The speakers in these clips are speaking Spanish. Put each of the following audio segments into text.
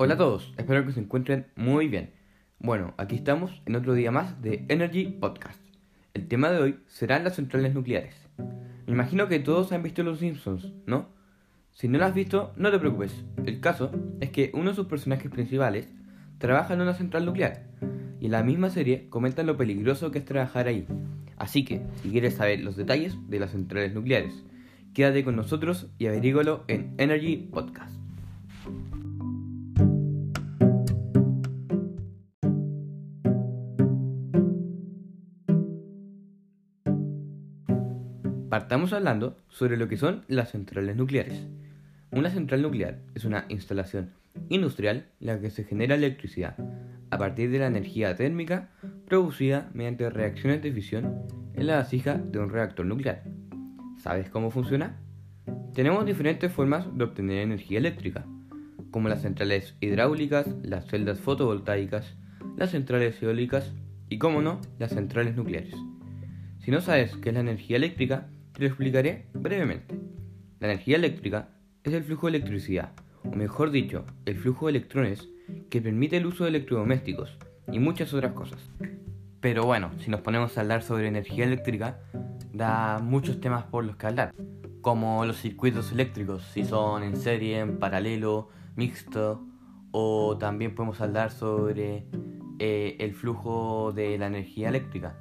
Hola a todos, espero que se encuentren muy bien. Bueno, aquí estamos en otro día más de Energy Podcast. El tema de hoy serán las centrales nucleares. Me imagino que todos han visto Los Simpsons, ¿no? Si no lo has visto, no te preocupes. El caso es que uno de sus personajes principales trabaja en una central nuclear y en la misma serie comentan lo peligroso que es trabajar ahí. Así que, si quieres saber los detalles de las centrales nucleares, quédate con nosotros y averígalo en Energy Podcast. Partamos hablando sobre lo que son las centrales nucleares. Una central nuclear es una instalación industrial en la que se genera electricidad a partir de la energía térmica producida mediante reacciones de fisión en la vasija de un reactor nuclear. ¿Sabes cómo funciona? Tenemos diferentes formas de obtener energía eléctrica, como las centrales hidráulicas, las celdas fotovoltaicas, las centrales eólicas y, como no, las centrales nucleares. Si no sabes qué es la energía eléctrica, te lo explicaré brevemente. La energía eléctrica es el flujo de electricidad, o mejor dicho, el flujo de electrones que permite el uso de electrodomésticos y muchas otras cosas. Pero bueno, si nos ponemos a hablar sobre energía eléctrica, da muchos temas por los que hablar, como los circuitos eléctricos, si son en serie, en paralelo, mixto, o también podemos hablar sobre eh, el flujo de la energía eléctrica,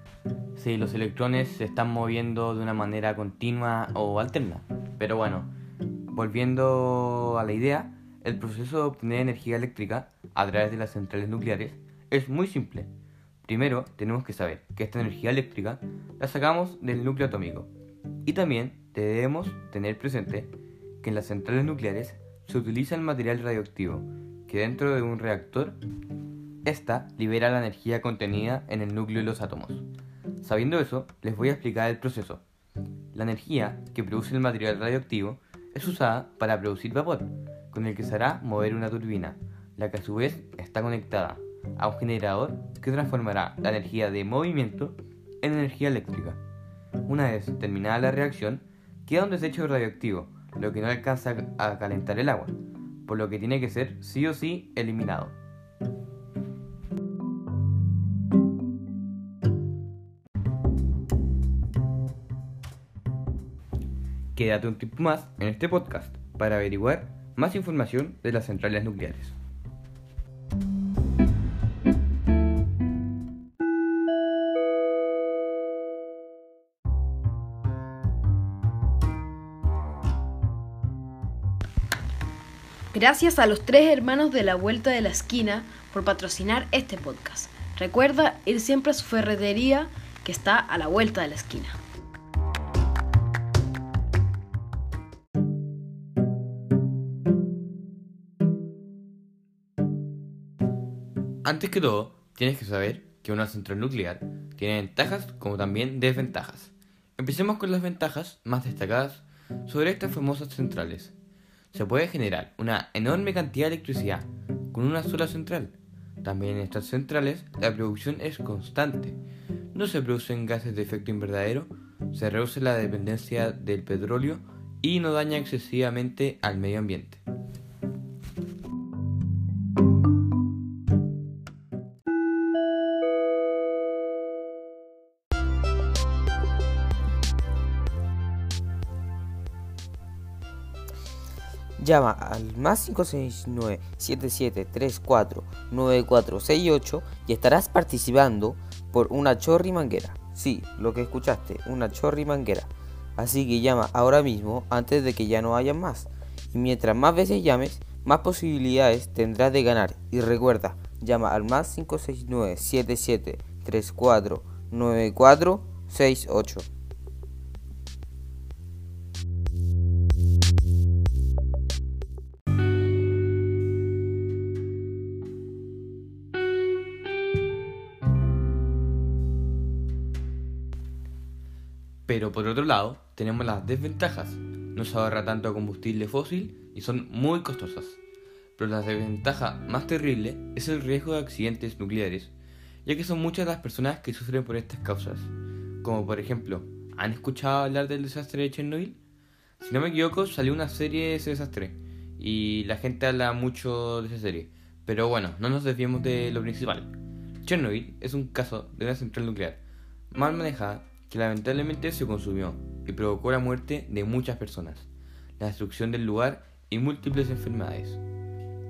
si los electrones se están moviendo de una manera continua o alterna. Pero bueno, volviendo a la idea, el proceso de obtener energía eléctrica a través de las centrales nucleares es muy simple. Primero tenemos que saber que esta energía eléctrica la sacamos del núcleo atómico. Y también debemos tener presente que en las centrales nucleares se utiliza el material radioactivo, que dentro de un reactor, esta libera la energía contenida en el núcleo de los átomos. Sabiendo eso, les voy a explicar el proceso. La energía que produce el material radioactivo es usada para producir vapor, con el que se hará mover una turbina, la que a su vez está conectada a un generador que transformará la energía de movimiento en energía eléctrica. Una vez terminada la reacción, queda un desecho radioactivo, lo que no alcanza a calentar el agua, por lo que tiene que ser sí o sí eliminado. Quédate un tiempo más en este podcast para averiguar más información de las centrales nucleares. Gracias a los tres hermanos de la Vuelta de la Esquina por patrocinar este podcast. Recuerda ir siempre a su ferretería que está a la vuelta de la esquina. Antes que todo, tienes que saber que una central nuclear tiene ventajas como también desventajas. Empecemos con las ventajas más destacadas sobre estas famosas centrales. Se puede generar una enorme cantidad de electricidad con una sola central. También en estas centrales la producción es constante. No se producen gases de efecto invernadero, se reduce la dependencia del petróleo y no daña excesivamente al medio ambiente. Llama al más 569-7734-9468 y estarás participando por una chorri manguera. Sí, lo que escuchaste, una chorri manguera. Así que llama ahora mismo antes de que ya no haya más. Y mientras más veces llames, más posibilidades tendrás de ganar. Y recuerda, llama al más 569 7734 9468. Pero por otro lado, tenemos las desventajas. No se ahorra tanto combustible fósil y son muy costosas. Pero la desventaja más terrible es el riesgo de accidentes nucleares, ya que son muchas las personas que sufren por estas causas. Como por ejemplo, ¿han escuchado hablar del desastre de Chernobyl? Si no me equivoco, salió una serie de ese desastre y la gente habla mucho de esa serie. Pero bueno, no nos desviemos de lo principal. Chernobyl es un caso de una central nuclear mal manejada que lamentablemente se consumió y provocó la muerte de muchas personas, la destrucción del lugar y múltiples enfermedades.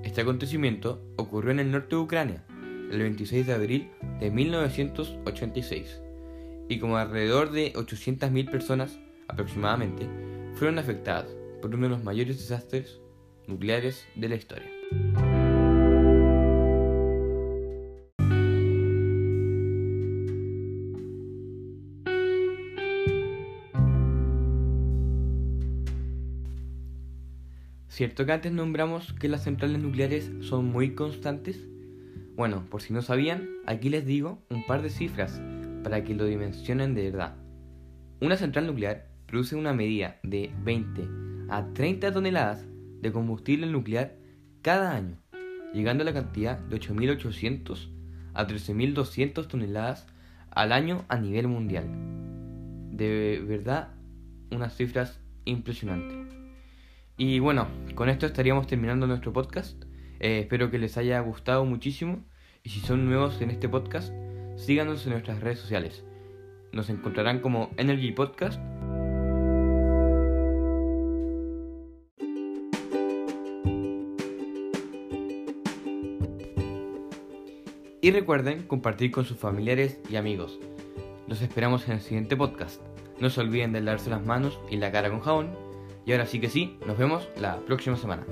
Este acontecimiento ocurrió en el norte de Ucrania el 26 de abril de 1986 y como alrededor de 800.000 personas aproximadamente fueron afectadas por uno de los mayores desastres nucleares de la historia. ¿Cierto que antes nombramos que las centrales nucleares son muy constantes? Bueno, por si no sabían, aquí les digo un par de cifras para que lo dimensionen de verdad. Una central nuclear produce una medida de 20 a 30 toneladas de combustible nuclear cada año, llegando a la cantidad de 8.800 a 13.200 toneladas al año a nivel mundial. De verdad, unas cifras impresionantes. Y bueno, con esto estaríamos terminando nuestro podcast. Eh, espero que les haya gustado muchísimo. Y si son nuevos en este podcast, síganos en nuestras redes sociales. Nos encontrarán como Energy Podcast. Y recuerden compartir con sus familiares y amigos. Los esperamos en el siguiente podcast. No se olviden de lavarse las manos y la cara con jabón y ahora sí que sí, nos vemos la próxima semana.